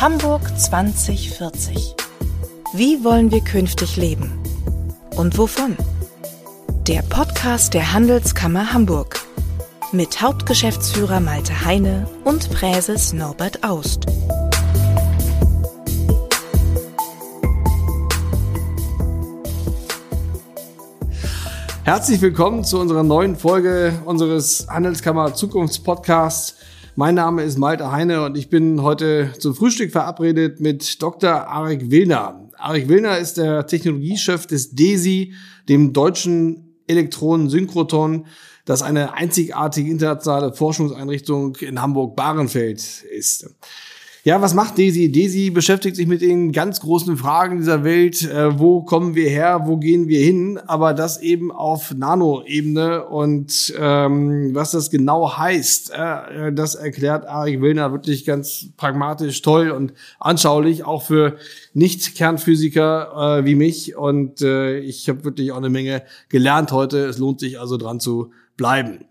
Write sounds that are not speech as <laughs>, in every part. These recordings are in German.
Hamburg 2040. Wie wollen wir künftig leben? Und wovon? Der Podcast der Handelskammer Hamburg. Mit Hauptgeschäftsführer Malte Heine und Präses Norbert Aust. Herzlich willkommen zu unserer neuen Folge unseres Handelskammer Zukunftspodcasts. Mein Name ist Malte Heine und ich bin heute zum Frühstück verabredet mit Dr. Arik Willner. Arik Willner ist der Technologiechef des DESI, dem deutschen Elektronensynchrotron, das eine einzigartige internationale Forschungseinrichtung in Hamburg-Bahrenfeld ist. Ja, was macht Desi? Desi beschäftigt sich mit den ganz großen Fragen dieser Welt. Äh, wo kommen wir her? Wo gehen wir hin? Aber das eben auf Nano-Ebene. Und ähm, was das genau heißt, äh, das erklärt Arik Willner wirklich ganz pragmatisch, toll und anschaulich, auch für Nicht-Kernphysiker äh, wie mich. Und äh, ich habe wirklich auch eine Menge gelernt heute. Es lohnt sich also dran zu bleiben.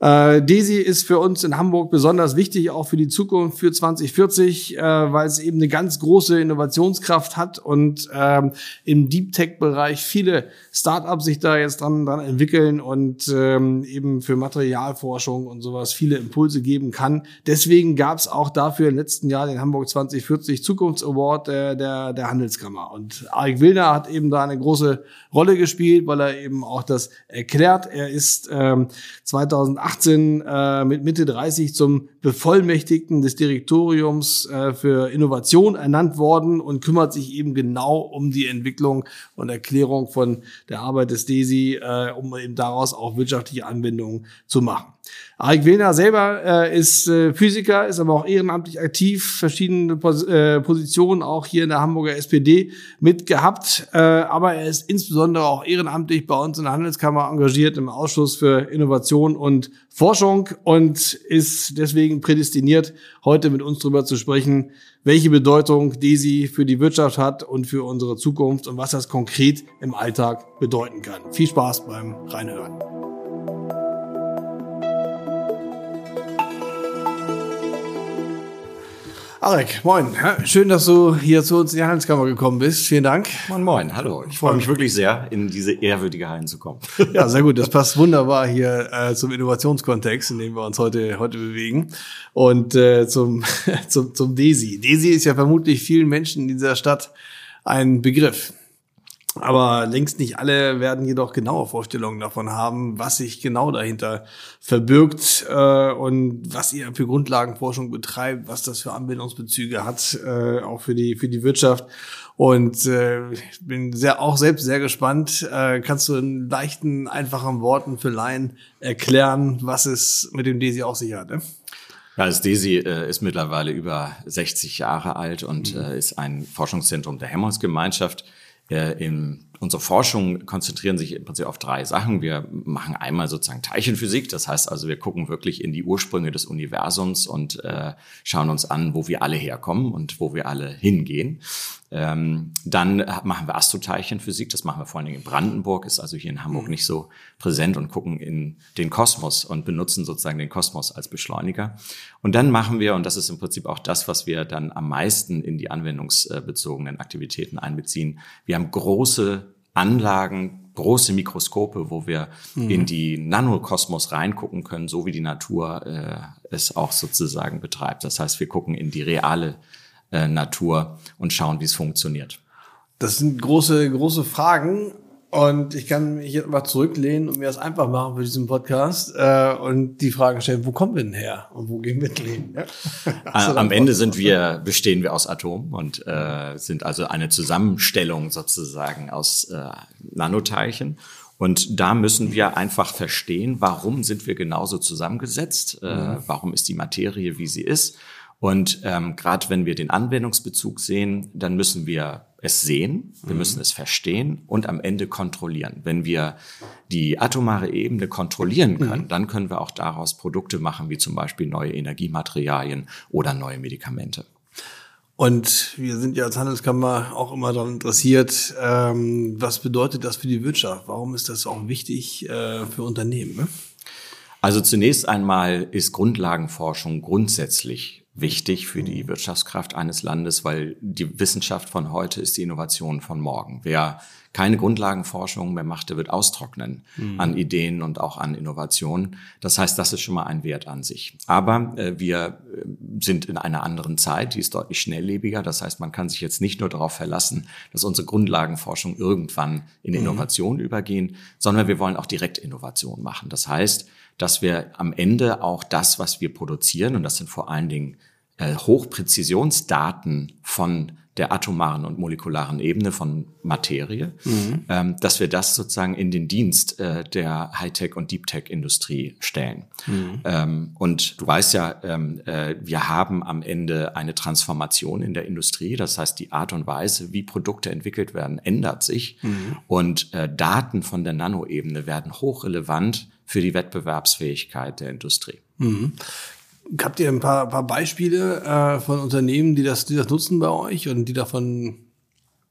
Äh, DESI ist für uns in Hamburg besonders wichtig, auch für die Zukunft, für 2040, äh, weil es eben eine ganz große Innovationskraft hat und ähm, im Deep Tech-Bereich viele Startups sich da jetzt dran, dran entwickeln und ähm, eben für Materialforschung und sowas viele Impulse geben kann. Deswegen gab es auch dafür im letzten Jahr den Hamburg 2040 Zukunftsaward äh, der, der Handelskammer. Und Arik Wilner hat eben da eine große Rolle gespielt, weil er eben auch das erklärt. Er ist ähm, 2018 äh, mit Mitte 30 zum Bevollmächtigten des Direktoriums äh, für Innovation ernannt worden und kümmert sich eben genau um die Entwicklung und Erklärung von der Arbeit des DESI, äh, um eben daraus auch wirtschaftliche Anwendungen zu machen. Arik Willner selber äh, ist äh, Physiker, ist aber auch ehrenamtlich aktiv, verschiedene Pos äh, Positionen auch hier in der Hamburger SPD mitgehabt. Äh, aber er ist insbesondere auch ehrenamtlich bei uns in der Handelskammer engagiert im Ausschuss für Innovation und Forschung und ist deswegen prädestiniert, heute mit uns darüber zu sprechen, welche Bedeutung DESI für die Wirtschaft hat und für unsere Zukunft und was das konkret im Alltag bedeuten kann. Viel Spaß beim Reinhören. Arek, moin. Schön, dass du hier zu uns in die Handelskammer gekommen bist. Vielen Dank. Moin, moin. Hallo. Ich freue mich wirklich sehr, in diese ehrwürdige Hallen zu kommen. Ja, sehr gut. Das passt wunderbar hier äh, zum Innovationskontext, in dem wir uns heute, heute bewegen. Und äh, zum, <laughs> zum, zum DESI. DESI ist ja vermutlich vielen Menschen in dieser Stadt ein Begriff. Aber längst nicht alle werden jedoch genaue Vorstellungen davon haben, was sich genau dahinter verbirgt äh, und was ihr für Grundlagenforschung betreibt, was das für Anbindungsbezüge hat, äh, auch für die für die Wirtschaft. Und äh, ich bin sehr auch selbst sehr gespannt. Äh, kannst du in leichten, einfachen Worten für Laien erklären, was es mit dem DESI auf sich hat? Ne? Ja, das DESI äh, ist mittlerweile über 60 Jahre alt und mhm. äh, ist ein Forschungszentrum der Helmholtz-Gemeinschaft äh, in unsere Forschung konzentrieren sich im Prinzip auf drei Sachen. Wir machen einmal sozusagen Teilchenphysik, das heißt also, wir gucken wirklich in die Ursprünge des Universums und äh, schauen uns an, wo wir alle herkommen und wo wir alle hingehen. Ähm, dann machen wir Astroteilchenphysik, das machen wir vor allen Dingen in Brandenburg, ist also hier in Hamburg mhm. nicht so präsent und gucken in den Kosmos und benutzen sozusagen den Kosmos als Beschleuniger. Und dann machen wir, und das ist im Prinzip auch das, was wir dann am meisten in die anwendungsbezogenen Aktivitäten einbeziehen, wir haben große Anlagen, große Mikroskope, wo wir mhm. in die Nanokosmos reingucken können, so wie die Natur äh, es auch sozusagen betreibt. Das heißt, wir gucken in die reale äh, Natur und schauen, wie es funktioniert. Das sind große, große Fragen. Und ich kann mich jetzt mal zurücklehnen und mir das einfach machen für diesen Podcast äh, und die Frage stellen, wo kommen wir denn her und wo gehen wir denn hin? Ja? <laughs> Am Ende sind wir, bestehen wir aus Atomen und äh, sind also eine Zusammenstellung sozusagen aus äh, Nanoteilchen. Und da müssen wir einfach verstehen, warum sind wir genauso zusammengesetzt, äh, mhm. warum ist die Materie, wie sie ist. Und ähm, gerade wenn wir den Anwendungsbezug sehen, dann müssen wir es sehen, wir mhm. müssen es verstehen und am Ende kontrollieren. Wenn wir die atomare Ebene kontrollieren können, mhm. dann können wir auch daraus Produkte machen, wie zum Beispiel neue Energiematerialien oder neue Medikamente. Und wir sind ja als Handelskammer auch immer daran interessiert, ähm, was bedeutet das für die Wirtschaft? Warum ist das auch wichtig äh, für Unternehmen? Ne? Also zunächst einmal ist Grundlagenforschung grundsätzlich wichtig für die Wirtschaftskraft eines Landes, weil die Wissenschaft von heute ist die Innovation von morgen. Wer keine Grundlagenforschung mehr macht, der wird austrocknen mhm. an Ideen und auch an Innovationen. Das heißt, das ist schon mal ein Wert an sich. Aber äh, wir äh, sind in einer anderen Zeit, die ist deutlich schnelllebiger. Das heißt, man kann sich jetzt nicht nur darauf verlassen, dass unsere Grundlagenforschung irgendwann in mhm. Innovation übergehen, sondern wir wollen auch direkt Innovation machen. Das heißt, dass wir am Ende auch das, was wir produzieren, und das sind vor allen Dingen äh, Hochpräzisionsdaten von der atomaren und molekularen Ebene von Materie, mhm. ähm, dass wir das sozusagen in den Dienst äh, der Hightech- und Deep-Tech-Industrie stellen. Mhm. Ähm, und du weißt ja, ähm, äh, wir haben am Ende eine Transformation in der Industrie. Das heißt, die Art und Weise, wie Produkte entwickelt werden, ändert sich. Mhm. Und äh, Daten von der Nanoebene werden hochrelevant für die Wettbewerbsfähigkeit der Industrie. Mhm. Habt ihr ein paar, paar Beispiele äh, von Unternehmen, die das, die das nutzen bei euch und die davon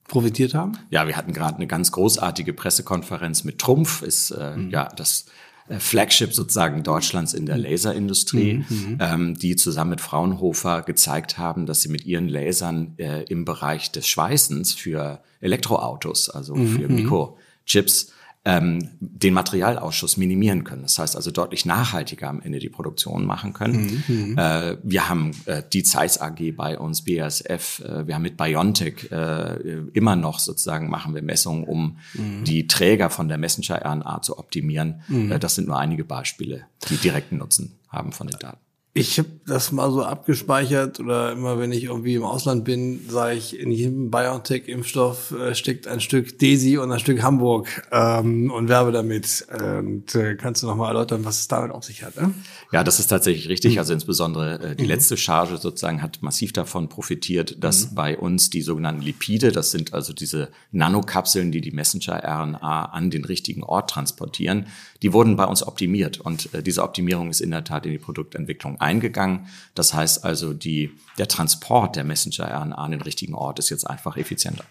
profitiert haben? Ja, wir hatten gerade eine ganz großartige Pressekonferenz mit Trumpf, ist äh, mhm. ja das äh, Flagship sozusagen Deutschlands in der mhm. Laserindustrie, mhm, mhm, ähm, die zusammen mit Fraunhofer gezeigt haben, dass sie mit ihren Lasern äh, im Bereich des Schweißens für Elektroautos, also mhm. für mhm. Mikrochips, ähm, den Materialausschuss minimieren können. Das heißt also deutlich nachhaltiger am Ende die Produktion machen können. Mhm. mhm. Äh, wir haben äh, die Zeiss AG bei uns, BASF, äh, wir haben mit BioNTech äh, immer noch sozusagen machen wir Messungen, um mhm. die Träger von der Messenger-RNA zu optimieren. Mhm. Äh, das sind nur einige Beispiele, die direkten Nutzen haben von den Daten. Ich habe das mal so abgespeichert oder immer wenn ich irgendwie im Ausland bin, sage ich, in jedem BioNTech-Impfstoff äh, steckt ein Stück Desi und ein Stück Hamburg ähm, und werbe damit. Und äh, kannst du noch mal erläutern, was es damit auf sich hat? Ne? Ja, das ist tatsächlich richtig. Mhm. Also insbesondere äh, die mhm. letzte Charge sozusagen hat massiv davon profitiert, dass mhm. bei uns die sogenannten Lipide, das sind also diese Nanokapseln, die die Messenger-RNA an den richtigen Ort transportieren, die wurden bei uns optimiert. Und äh, diese Optimierung ist in der Tat in die Produktentwicklung eingegangen. Das heißt also, die, der Transport der Messenger-RNA an den richtigen Ort ist jetzt einfach effizienter.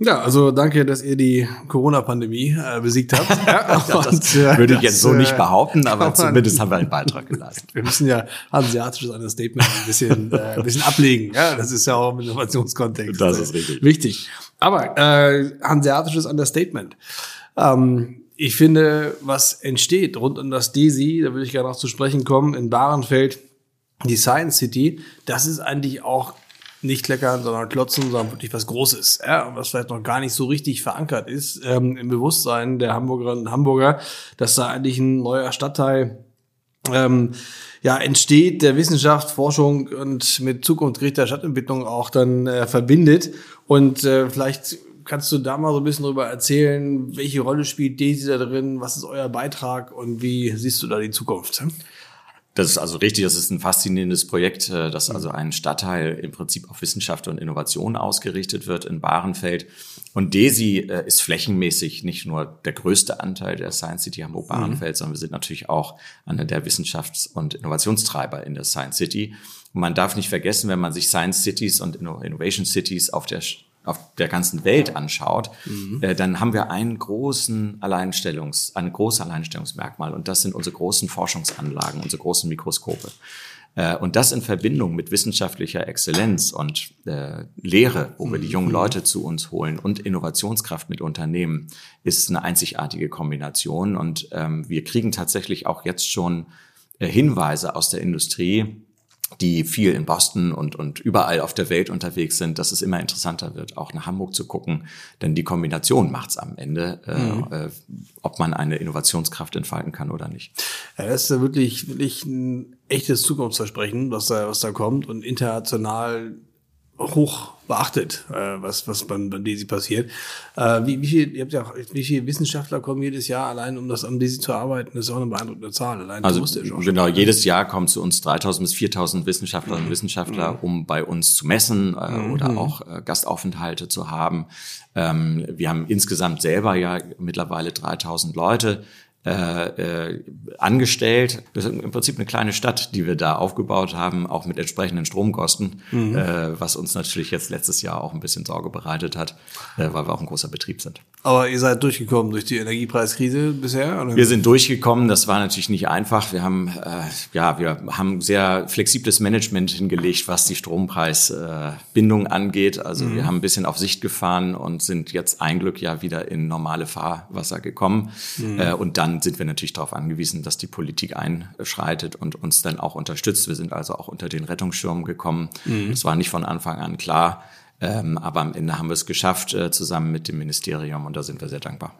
Ja, also danke, dass ihr die Corona-Pandemie äh, besiegt habt. <laughs> ja, das äh, würde ich jetzt so nicht äh, behaupten, <laughs> aber zumindest haben wir einen Beitrag geleistet. <laughs> wir müssen ja asiatisches Understatement ein bisschen, äh, ein bisschen ablegen. Ja, das ist ja auch im Innovationskontext. Das ist richtig. Wichtig. Aber äh, hanseatisches Understatement. Ähm, ich finde, was entsteht rund um das DESI, da würde ich gerne noch zu sprechen kommen, in Bahrenfeld, die Science City, das ist eigentlich auch nicht kleckern, sondern klotzen, sondern wirklich was Großes, ja, was vielleicht noch gar nicht so richtig verankert ist ähm, im Bewusstsein der Hamburgerinnen und Hamburger, dass da eigentlich ein neuer Stadtteil ähm, ja, entsteht, der Wissenschaft, Forschung und mit zukunftsgerichteter Stadtentwicklung auch dann äh, verbindet. Und äh, vielleicht kannst du da mal so ein bisschen drüber erzählen, welche Rolle spielt Daisy da drin, was ist euer Beitrag und wie siehst du da die Zukunft? Das ist also richtig, das ist ein faszinierendes Projekt, äh, dass also ein Stadtteil im Prinzip auf Wissenschaft und Innovation ausgerichtet wird in Bahrenfeld. Und DESI äh, ist flächenmäßig nicht nur der größte Anteil der Science City Hamburg-Bahrenfeld, mhm. sondern wir sind natürlich auch einer der Wissenschafts- und Innovationstreiber in der Science City. Und man darf nicht vergessen, wenn man sich Science Cities und Innovation Cities auf der auf der ganzen Welt anschaut, mhm. äh, dann haben wir einen großen Alleinstellungs, ein großes Alleinstellungsmerkmal und das sind unsere großen Forschungsanlagen, unsere großen Mikroskope. Äh, und das in Verbindung mit wissenschaftlicher Exzellenz und äh, Lehre, wo wir die jungen mhm. Leute zu uns holen und Innovationskraft mit Unternehmen, ist eine einzigartige Kombination. Und ähm, wir kriegen tatsächlich auch jetzt schon äh, Hinweise aus der Industrie, die viel in Boston und, und überall auf der Welt unterwegs sind, dass es immer interessanter wird, auch nach Hamburg zu gucken. Denn die Kombination macht es am Ende, äh, mhm. äh, ob man eine Innovationskraft entfalten kann oder nicht. Ja, das ist ja wirklich, wirklich ein echtes Zukunftsversprechen, was da, was da kommt und international hoch beachtet, äh, was, was beim, beim DESI passiert. Äh, wie, wie, viel, ihr habt ja auch, wie viele Wissenschaftler kommen jedes Jahr allein, um das am DESI zu arbeiten? Das ist auch eine beeindruckende Zahl. Allein also, genau, jedes Jahr kommen zu uns 3000 bis 4000 Wissenschaftlerinnen und Wissenschaftler, mhm. um bei uns zu messen äh, mhm. oder auch äh, Gastaufenthalte zu haben. Ähm, wir haben insgesamt selber ja mittlerweile 3000 Leute äh, äh, angestellt. Das ist im Prinzip eine kleine Stadt, die wir da aufgebaut haben, auch mit entsprechenden Stromkosten, mhm. äh, was uns natürlich jetzt letztes Jahr auch ein bisschen Sorge bereitet hat, äh, weil wir auch ein großer Betrieb sind. Aber ihr seid durchgekommen durch die Energiepreiskrise bisher? Oder? Wir sind durchgekommen. Das war natürlich nicht einfach. Wir haben äh, ja wir haben sehr flexibles Management hingelegt, was die Strompreisbindung angeht. Also mhm. wir haben ein bisschen auf Sicht gefahren und sind jetzt ein Glück ja wieder in normale Fahrwasser gekommen mhm. und dann sind wir natürlich darauf angewiesen, dass die Politik einschreitet und uns dann auch unterstützt. Wir sind also auch unter den Rettungsschirm gekommen. Mhm. Das war nicht von Anfang an klar, ähm, aber am Ende haben wir es geschafft, äh, zusammen mit dem Ministerium und da sind wir sehr dankbar.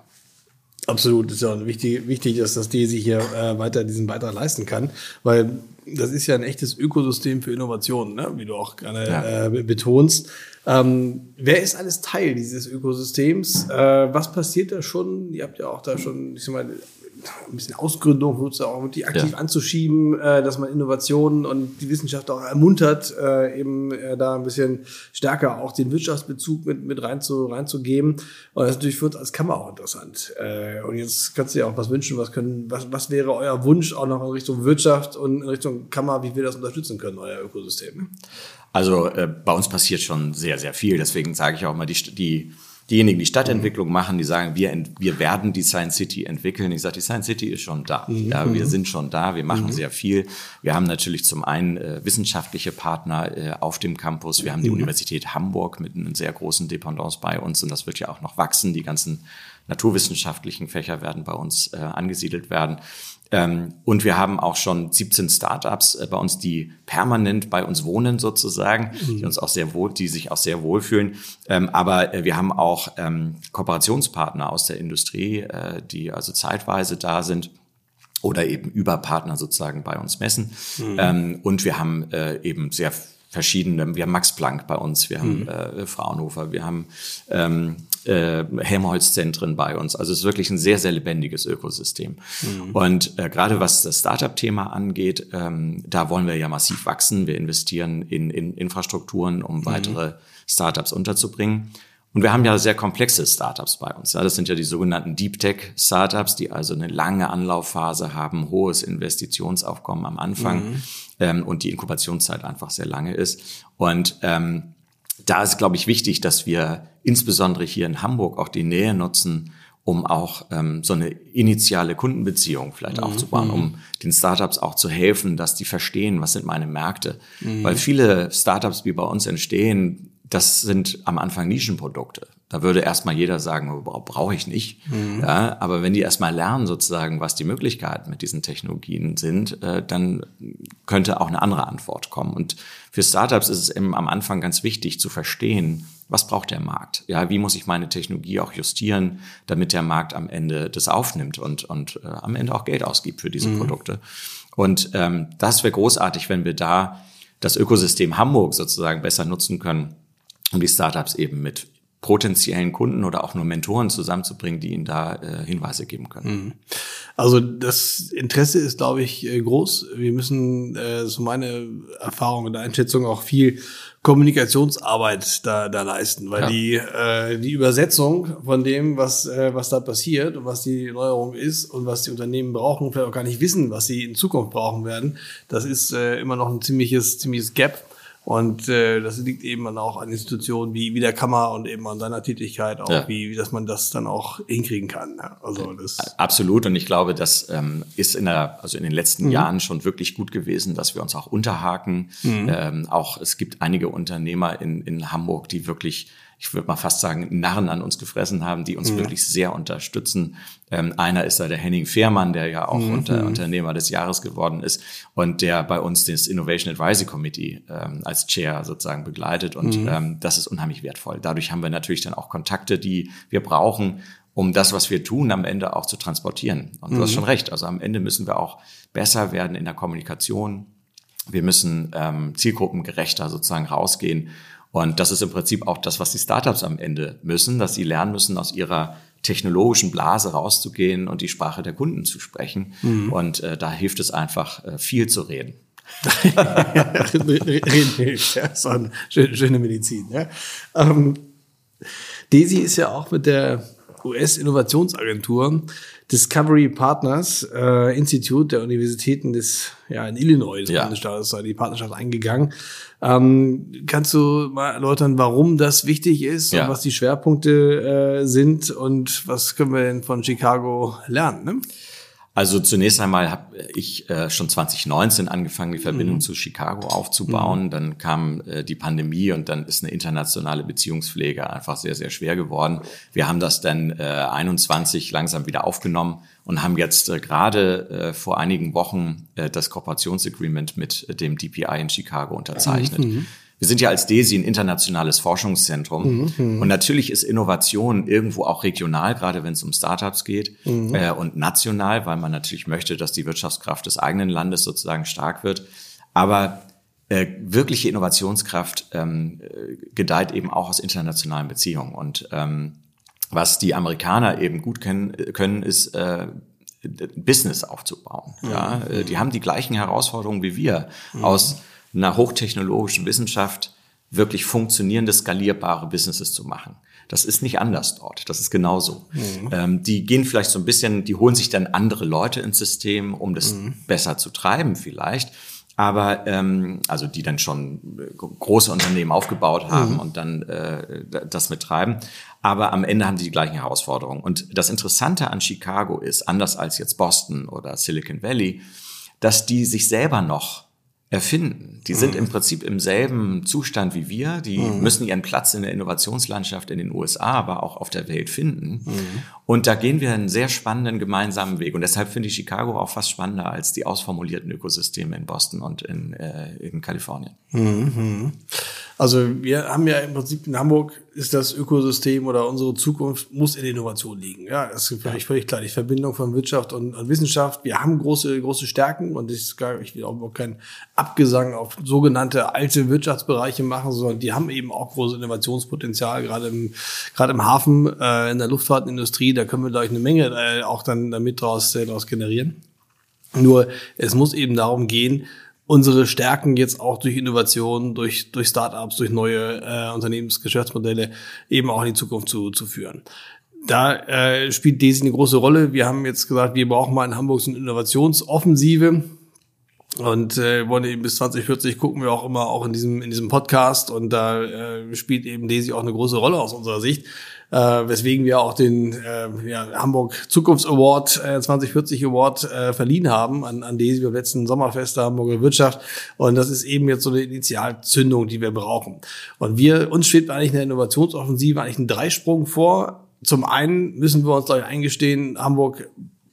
Absolut, ist ja wichtig, wichtig dass das DESI hier äh, weiter diesen Beitrag leisten kann, weil das ist ja ein echtes Ökosystem für Innovationen, ne? wie du auch gerne ja. äh, betonst. Ähm, wer ist alles Teil dieses Ökosystems? Äh, was passiert da schon? Ihr habt ja auch da schon, ich sag mal, ein bisschen Ausgründung, auch wirklich aktiv ja. anzuschieben, äh, dass man Innovationen und die Wissenschaft auch ermuntert, äh, eben äh, da ein bisschen stärker auch den Wirtschaftsbezug mit, mit rein zu, reinzugeben. Und das ist natürlich für uns als Kammer auch interessant. Äh, und jetzt kannst du dir auch was wünschen, was können, was, was wäre euer Wunsch auch noch in Richtung Wirtschaft und in Richtung Kammer, wie wir das unterstützen können, euer Ökosystem? Also äh, bei uns passiert schon sehr, sehr viel. Deswegen sage ich auch mal, die, die diejenigen, die Stadtentwicklung machen, die sagen, wir, wir werden die Science City entwickeln. Ich sage, die Science City ist schon da. Mhm. Ja, wir sind schon da, wir machen mhm. sehr viel. Wir haben natürlich zum einen äh, wissenschaftliche Partner äh, auf dem Campus. Wir haben die mhm. Universität Hamburg mit einem sehr großen Dependance bei uns und das wird ja auch noch wachsen. Die ganzen naturwissenschaftlichen Fächer werden bei uns äh, angesiedelt werden. Ähm, und wir haben auch schon 17 Startups äh, bei uns, die permanent bei uns wohnen sozusagen, mhm. die uns auch sehr wohl, die sich auch sehr wohlfühlen. Ähm, aber äh, wir haben auch ähm, Kooperationspartner aus der Industrie, äh, die also zeitweise da sind oder eben über Partner sozusagen bei uns messen. Mhm. und wir haben eben sehr verschiedene, wir haben Max Planck bei uns, wir haben mhm. Fraunhofer, wir haben ähm, äh, Helmholtz-Zentren bei uns. Also es ist wirklich ein sehr, sehr lebendiges Ökosystem. Mhm. Und äh, gerade was das Startup-Thema angeht, ähm, da wollen wir ja massiv wachsen. Wir investieren in, in Infrastrukturen, um mhm. weitere Startups unterzubringen. Und wir haben ja sehr komplexe Startups bei uns. Ja, das sind ja die sogenannten Deep Tech Startups, die also eine lange Anlaufphase haben, hohes Investitionsaufkommen am Anfang mhm. ähm, und die Inkubationszeit einfach sehr lange ist. Und ähm, da ist, glaube ich, wichtig, dass wir insbesondere hier in Hamburg auch die Nähe nutzen, um auch ähm, so eine initiale Kundenbeziehung vielleicht mhm. aufzubauen, um den Startups auch zu helfen, dass die verstehen, was sind meine Märkte. Mhm. Weil viele Startups, die bei uns entstehen, das sind am Anfang Nischenprodukte. Da würde erstmal jeder sagen, brauche ich nicht. Mhm. Ja, aber wenn die erstmal lernen, sozusagen, was die Möglichkeiten mit diesen Technologien sind, äh, dann könnte auch eine andere Antwort kommen. Und für Startups ist es eben am Anfang ganz wichtig zu verstehen, was braucht der Markt? Ja, wie muss ich meine Technologie auch justieren, damit der Markt am Ende das aufnimmt und, und äh, am Ende auch Geld ausgibt für diese mhm. Produkte. Und ähm, das wäre großartig, wenn wir da das Ökosystem Hamburg sozusagen besser nutzen können, um die Startups eben mit potenziellen Kunden oder auch nur Mentoren zusammenzubringen, die ihnen da äh, Hinweise geben können. Mhm. Also das Interesse ist, glaube ich, äh, groß. Wir müssen, äh, so meine Erfahrung und Einschätzung, auch viel Kommunikationsarbeit da, da leisten, weil ja. die, äh, die Übersetzung von dem, was, äh, was da passiert und was die Neuerung ist und was die Unternehmen brauchen, vielleicht auch gar nicht wissen, was sie in Zukunft brauchen werden, das ist äh, immer noch ein ziemliches, ziemliches Gap. Und äh, das liegt eben dann auch an Institutionen wie, wie der Kammer und eben an seiner Tätigkeit auch, ja. wie, wie dass man das dann auch hinkriegen kann. Ja, also das Absolut. Und ich glaube, das ähm, ist in der, also in den letzten mhm. Jahren schon wirklich gut gewesen, dass wir uns auch unterhaken. Mhm. Ähm, auch es gibt einige Unternehmer in, in Hamburg, die wirklich ich würde mal fast sagen, Narren an uns gefressen haben, die uns mhm. wirklich sehr unterstützen. Ähm, einer ist da der Henning Fehrmann, der ja auch mhm. unter, Unternehmer des Jahres geworden ist und der bei uns das Innovation Advisory Committee ähm, als Chair sozusagen begleitet. Und mhm. ähm, das ist unheimlich wertvoll. Dadurch haben wir natürlich dann auch Kontakte, die wir brauchen, um das, was wir tun, am Ende auch zu transportieren. Und du hast mhm. schon recht. Also am Ende müssen wir auch besser werden in der Kommunikation. Wir müssen ähm, zielgruppengerechter sozusagen rausgehen und das ist im Prinzip auch das, was die Startups am Ende müssen, dass sie lernen müssen, aus ihrer technologischen Blase rauszugehen und die Sprache der Kunden zu sprechen. Mhm. Und äh, da hilft es einfach, äh, viel zu reden. <laughs> reden hilft, ja. So eine schöne, Medizin. Ja. Ähm, Desi ist ja auch mit der US-Innovationsagentur Discovery Partners äh, Institute der Universitäten des, ja, in Illinois, des Ja. Bundesstaates, die Partnerschaft eingegangen. Ähm, kannst du mal erläutern, warum das wichtig ist Ja. und was die Schwerpunkte äh, sind und was können wir denn von Chicago lernen? Ne? Also zunächst einmal habe ich äh, schon 2019 angefangen, die Verbindung zu Chicago aufzubauen. Dann kam äh, die Pandemie und dann ist eine internationale Beziehungspflege einfach sehr, sehr schwer geworden. Wir haben das dann äh, 21 langsam wieder aufgenommen und haben jetzt äh, gerade äh, vor einigen Wochen äh, das Kooperationsagreement mit dem DPI in Chicago unterzeichnet. Wir sind ja als DESI ein internationales Forschungszentrum. Und natürlich ist Innovation irgendwo auch regional, gerade wenn es um Startups geht, äh, und national, weil man natürlich möchte, dass die Wirtschaftskraft des eigenen Landes sozusagen stark wird. Aber äh, wirkliche Innovationskraft ähm, äh, gedeiht eben auch aus internationalen Beziehungen. Und ähm, was die Amerikaner eben gut kennen, können, ist äh, Business aufzubauen. Ja, äh, die haben die gleichen Herausforderungen wie wir aus einer hochtechnologischen Wissenschaft wirklich funktionierende, skalierbare Businesses zu machen. Das ist nicht anders dort. Das ist genauso. Ähm, die gehen vielleicht so ein bisschen, die holen sich dann andere Leute ins System, um das besser zu treiben vielleicht. Aber ähm, also die dann schon äh, große Unternehmen aufgebaut haben und dann äh, das mittreiben. Aber am Ende haben sie die gleichen Herausforderungen. Und das Interessante an Chicago ist, anders als jetzt Boston oder Silicon Valley, dass die sich selber noch erfinden. Die sind im Prinzip im selben Zustand wie wir. Die müssen ihren Platz in der Innovationslandschaft in den USA, aber auch auf der Welt finden. Und da gehen wir einen sehr spannenden gemeinsamen Weg. Und deshalb finde ich Chicago auch fast spannender als die ausformulierten Ökosysteme in Boston und in, äh, in Kalifornien. Also wir haben ja im Prinzip in Hamburg ist das Ökosystem oder unsere Zukunft muss in der Innovation liegen. Ja, das ist völlig, völlig klar. Die Verbindung von Wirtschaft und, und Wissenschaft. Wir haben große, große Stärken und ich, gar- ich will auch keinen Abgesang auf sogenannte alte Wirtschaftsbereiche machen, sondern die haben eben auch großes Innovationspotenzial, gerade im, gerade im Hafen, äh, in der Luftfahrtindustrie. Da können wir, glaube ich, eine Menge äh, auch dann damit draus, äh, draus generieren. Nur es muss eben darum gehen, unsere Stärken jetzt auch durch Innovation, durch, durch Startups, durch neue äh, Unternehmensgeschäftsmodelle eben auch in die Zukunft zu, zu führen. Da äh, spielt Desi eine große Rolle. Wir haben jetzt gesagt, wir brauchen mal in Hamburg so eine Innovationsoffensive. Und äh, wollen eben bis 2040 gucken wir auch immer auch in diesem in diesem Podcast und da äh, spielt eben Desi auch eine große Rolle aus unserer Sicht, äh, weswegen wir auch den äh, ja, Hamburg Zukunfts Award äh, 2040 Award äh, verliehen haben an, an Desi beim letzten Sommerfest der Hamburger Wirtschaft und das ist eben jetzt so eine Initialzündung, die wir brauchen. Und wir uns steht eigentlich eine Innovationsoffensive eigentlich ein Dreisprung vor. Zum einen müssen wir uns gleich eingestehen, Hamburg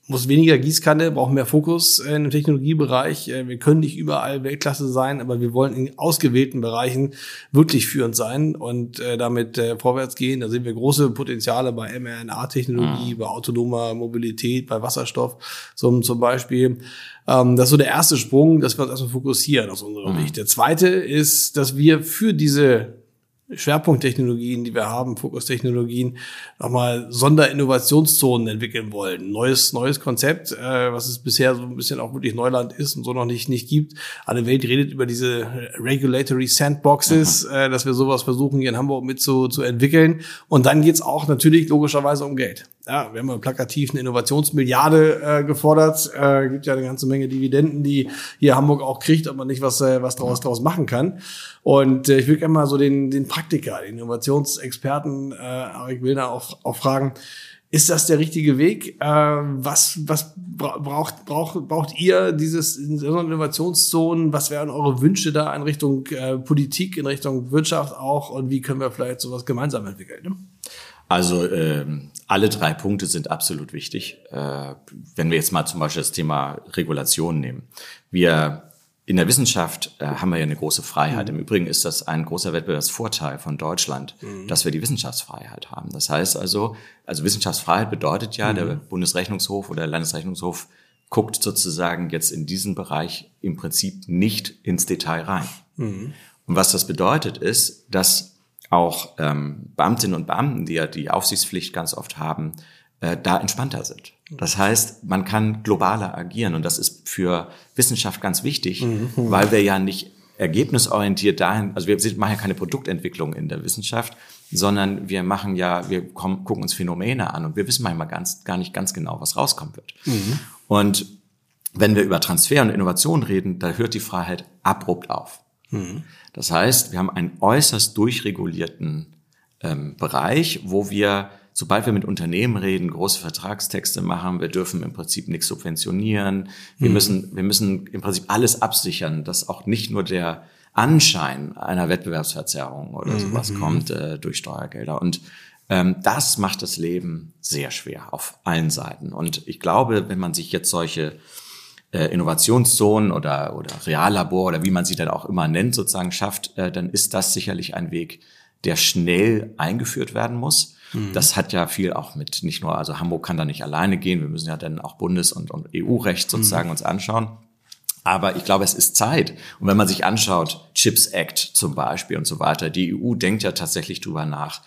muss weniger Gießkanne, brauchen mehr Fokus äh, im Technologiebereich. Äh, Wir können nicht überall Weltklasse sein, aber wir wollen in ausgewählten Bereichen wirklich führend sein und äh, damit äh, vorwärts gehen. Da sehen wir große Potenziale bei mRNA-Technologie, bei autonomer Mobilität, bei Wasserstoff zum, zum Beispiel. Ähm, das ist so der erste Sprung, dass wir uns erstmal fokussieren aus unserer Sicht. Der zweite ist, dass wir für diese Schwerpunkttechnologien, die wir haben, Fokustechnologien, nochmal Sonderinnovationszonen entwickeln wollen. Neues, neues Konzept, äh, was es bisher so ein bisschen auch wirklich Neuland ist und so noch nicht, nicht gibt. Alle Welt redet über diese Regulatory Sandboxes, äh, dass wir sowas versuchen, hier in Hamburg mit zu, zu entwickeln. Und dann geht's auch natürlich logischerweise um Geld. Ja, wir haben ja plakativ eine Innovationsmilliarde äh, gefordert. Äh, gibt ja eine ganze Menge Dividenden, die hier Hamburg auch kriegt, aber nicht was, äh, was daraus, daraus machen kann. Und äh, ich will gerne mal so den, den Praktiker, den Innovationsexperten äh, Arik Wilner auch, auch fragen, ist das der richtige Weg? Äh, was was bra braucht, braucht, braucht ihr dieses in Innovationszonen? Was wären eure Wünsche da in Richtung äh, Politik, in Richtung Wirtschaft auch? Und wie können wir vielleicht sowas gemeinsam entwickeln? Ne? Also ähm, alle drei Punkte sind absolut wichtig. Äh, wenn wir jetzt mal zum Beispiel das Thema Regulation nehmen. Wir in der Wissenschaft äh, haben wir ja eine große Freiheit. Im Übrigen ist das ein großer Wettbewerbsvorteil von Deutschland, dass wir die Wissenschaftsfreiheit haben. Das heißt also, also Wissenschaftsfreiheit bedeutet ja, der Bundesrechnungshof oder der Landesrechnungshof guckt sozusagen jetzt in diesen Bereich im Prinzip nicht ins Detail rein. Und was das bedeutet ist, dass auch ähm, Beamtinnen und Beamten, die ja die Aufsichtspflicht ganz oft haben, äh, da entspannter sind. Das heißt, man kann globaler agieren und das ist für Wissenschaft ganz wichtig, weil wir ja nicht ergebnisorientiert dahin, also wir machen ja keine Produktentwicklung in der Wissenschaft, sondern wir machen ja, wir kommen, gucken uns Phänomene an und wir wissen manchmal ganz, gar nicht ganz genau, was rauskommen wird. Mhm. Und wenn wir über Transfer und Innovation reden, da hört die Freiheit abrupt auf. Mhm. Das heißt, wir haben einen äußerst durchregulierten ähm, Bereich, wo wir, sobald wir mit Unternehmen reden, große Vertragstexte machen, wir dürfen im Prinzip nichts subventionieren. Wir mhm. müssen, wir müssen im Prinzip alles absichern, dass auch nicht nur der Anschein einer Wettbewerbsverzerrung oder mhm. sowas mhm. kommt äh, durch Steuergelder. Und ähm, das macht das Leben sehr schwer auf allen Seiten. Und ich glaube, wenn man sich jetzt solche äh, Innovationszonen oder, oder Reallabor oder wie man sie dann auch immer nennt, sozusagen schafft, äh, dann ist das sicherlich ein Weg, der schnell eingeführt werden muss. Mhm. Das hat ja viel auch mit, nicht nur, also Hamburg kann da nicht alleine gehen, wir müssen ja dann auch Bundes- und, und EU-Recht sozusagen mhm. uns anschauen. Aber ich glaube, es ist Zeit. Und wenn man sich anschaut, Chips Act zum Beispiel und so weiter, die EU denkt ja tatsächlich drüber nach,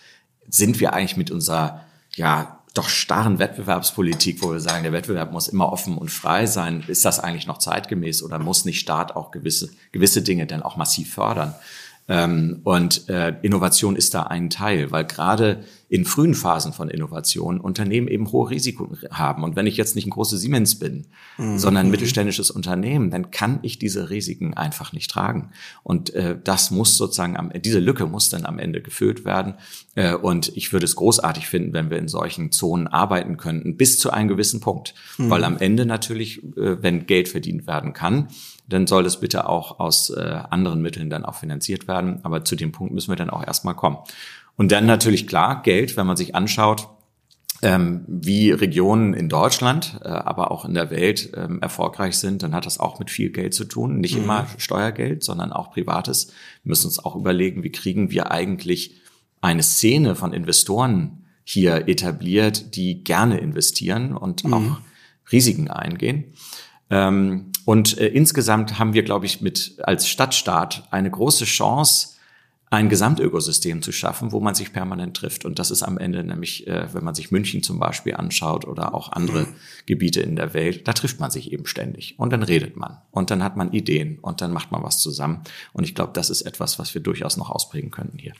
sind wir eigentlich mit unserer, ja, doch starren Wettbewerbspolitik, wo wir sagen, der Wettbewerb muss immer offen und frei sein, ist das eigentlich noch zeitgemäß oder muss nicht Staat auch gewisse, gewisse Dinge dann auch massiv fördern? Ähm, und äh, Innovation ist da ein Teil, weil gerade in frühen Phasen von Innovation Unternehmen eben hohe Risiken haben. Und wenn ich jetzt nicht ein großes Siemens bin, mhm. sondern ein mittelständisches Unternehmen, dann kann ich diese Risiken einfach nicht tragen. Und äh, das muss sozusagen, am, diese Lücke muss dann am Ende gefüllt werden. Äh, und ich würde es großartig finden, wenn wir in solchen Zonen arbeiten könnten, bis zu einem gewissen Punkt. Mhm. Weil am Ende natürlich, äh, wenn Geld verdient werden kann, dann soll es bitte auch aus äh, anderen Mitteln dann auch finanziert werden. Aber zu dem Punkt müssen wir dann auch erstmal kommen. Und dann natürlich klar, Geld, wenn man sich anschaut, ähm, wie Regionen in Deutschland, äh, aber auch in der Welt ähm, erfolgreich sind, dann hat das auch mit viel Geld zu tun. Nicht mhm. immer Steuergeld, sondern auch privates. Wir müssen uns auch überlegen, wie kriegen wir eigentlich eine Szene von Investoren hier etabliert, die gerne investieren und mhm. auch Risiken eingehen. Ähm, und äh, insgesamt haben wir, glaube ich, mit als Stadtstaat eine große Chance, ein Gesamtökosystem zu schaffen, wo man sich permanent trifft. Und das ist am Ende nämlich, äh, wenn man sich München zum Beispiel anschaut oder auch andere mhm. Gebiete in der Welt, da trifft man sich eben ständig. Und dann redet man. Und dann hat man Ideen und dann macht man was zusammen. Und ich glaube, das ist etwas, was wir durchaus noch ausprägen könnten hier.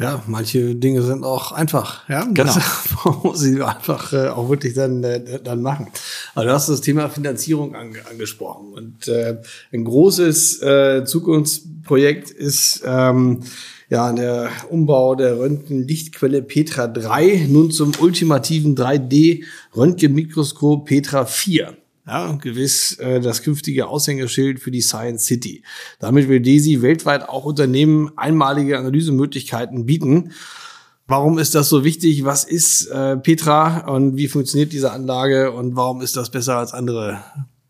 Ja, manche Dinge sind auch einfach. Ja, genau. Das <laughs> muss sie einfach äh, auch wirklich dann, äh, dann machen. Aber du hast das Thema Finanzierung ange angesprochen. Und äh, ein großes äh, Zukunftsprojekt ist, ähm, ja, der Umbau der Röntgenlichtquelle Petra 3 nun zum ultimativen 3D-Röntgenmikroskop Petra 4. Ja, gewiss äh, das künftige Aushängeschild für die Science City. Damit will DESI weltweit auch Unternehmen einmalige Analysemöglichkeiten bieten. Warum ist das so wichtig? Was ist äh, Petra und wie funktioniert diese Anlage und warum ist das besser als andere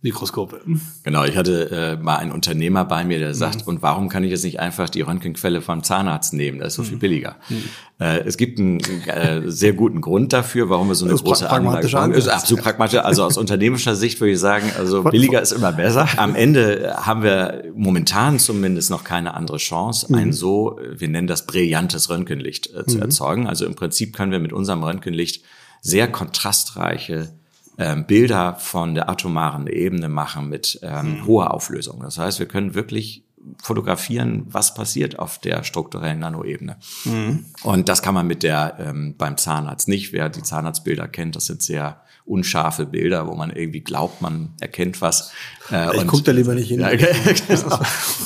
Mikroskope. Genau, ich hatte äh, mal einen Unternehmer bei mir, der sagt, mhm. und warum kann ich jetzt nicht einfach die Röntgenquelle vom Zahnarzt nehmen? Das ist so viel mhm. billiger. Mhm. Äh, es gibt einen äh, sehr guten Grund dafür, warum wir so eine große Anlage haben. Ist absolut pragmatisch. Also aus unternehmerischer Sicht würde ich sagen, also billiger ist immer besser. Am Ende haben wir momentan zumindest noch keine andere Chance, mhm. ein so, wir nennen das brillantes Röntgenlicht äh, zu mhm. erzeugen. Also im Prinzip können wir mit unserem Röntgenlicht sehr kontrastreiche ähm, Bilder von der atomaren Ebene machen mit ähm, mhm. hoher Auflösung. Das heißt, wir können wirklich fotografieren, was passiert auf der strukturellen Nanoebene. Mhm. Und das kann man mit der ähm, beim Zahnarzt nicht. Wer die Zahnarztbilder kennt, das sind sehr unscharfe Bilder, wo man irgendwie glaubt, man erkennt was. Äh, ich gucke da lieber nicht hin. Ja, <laughs> genau.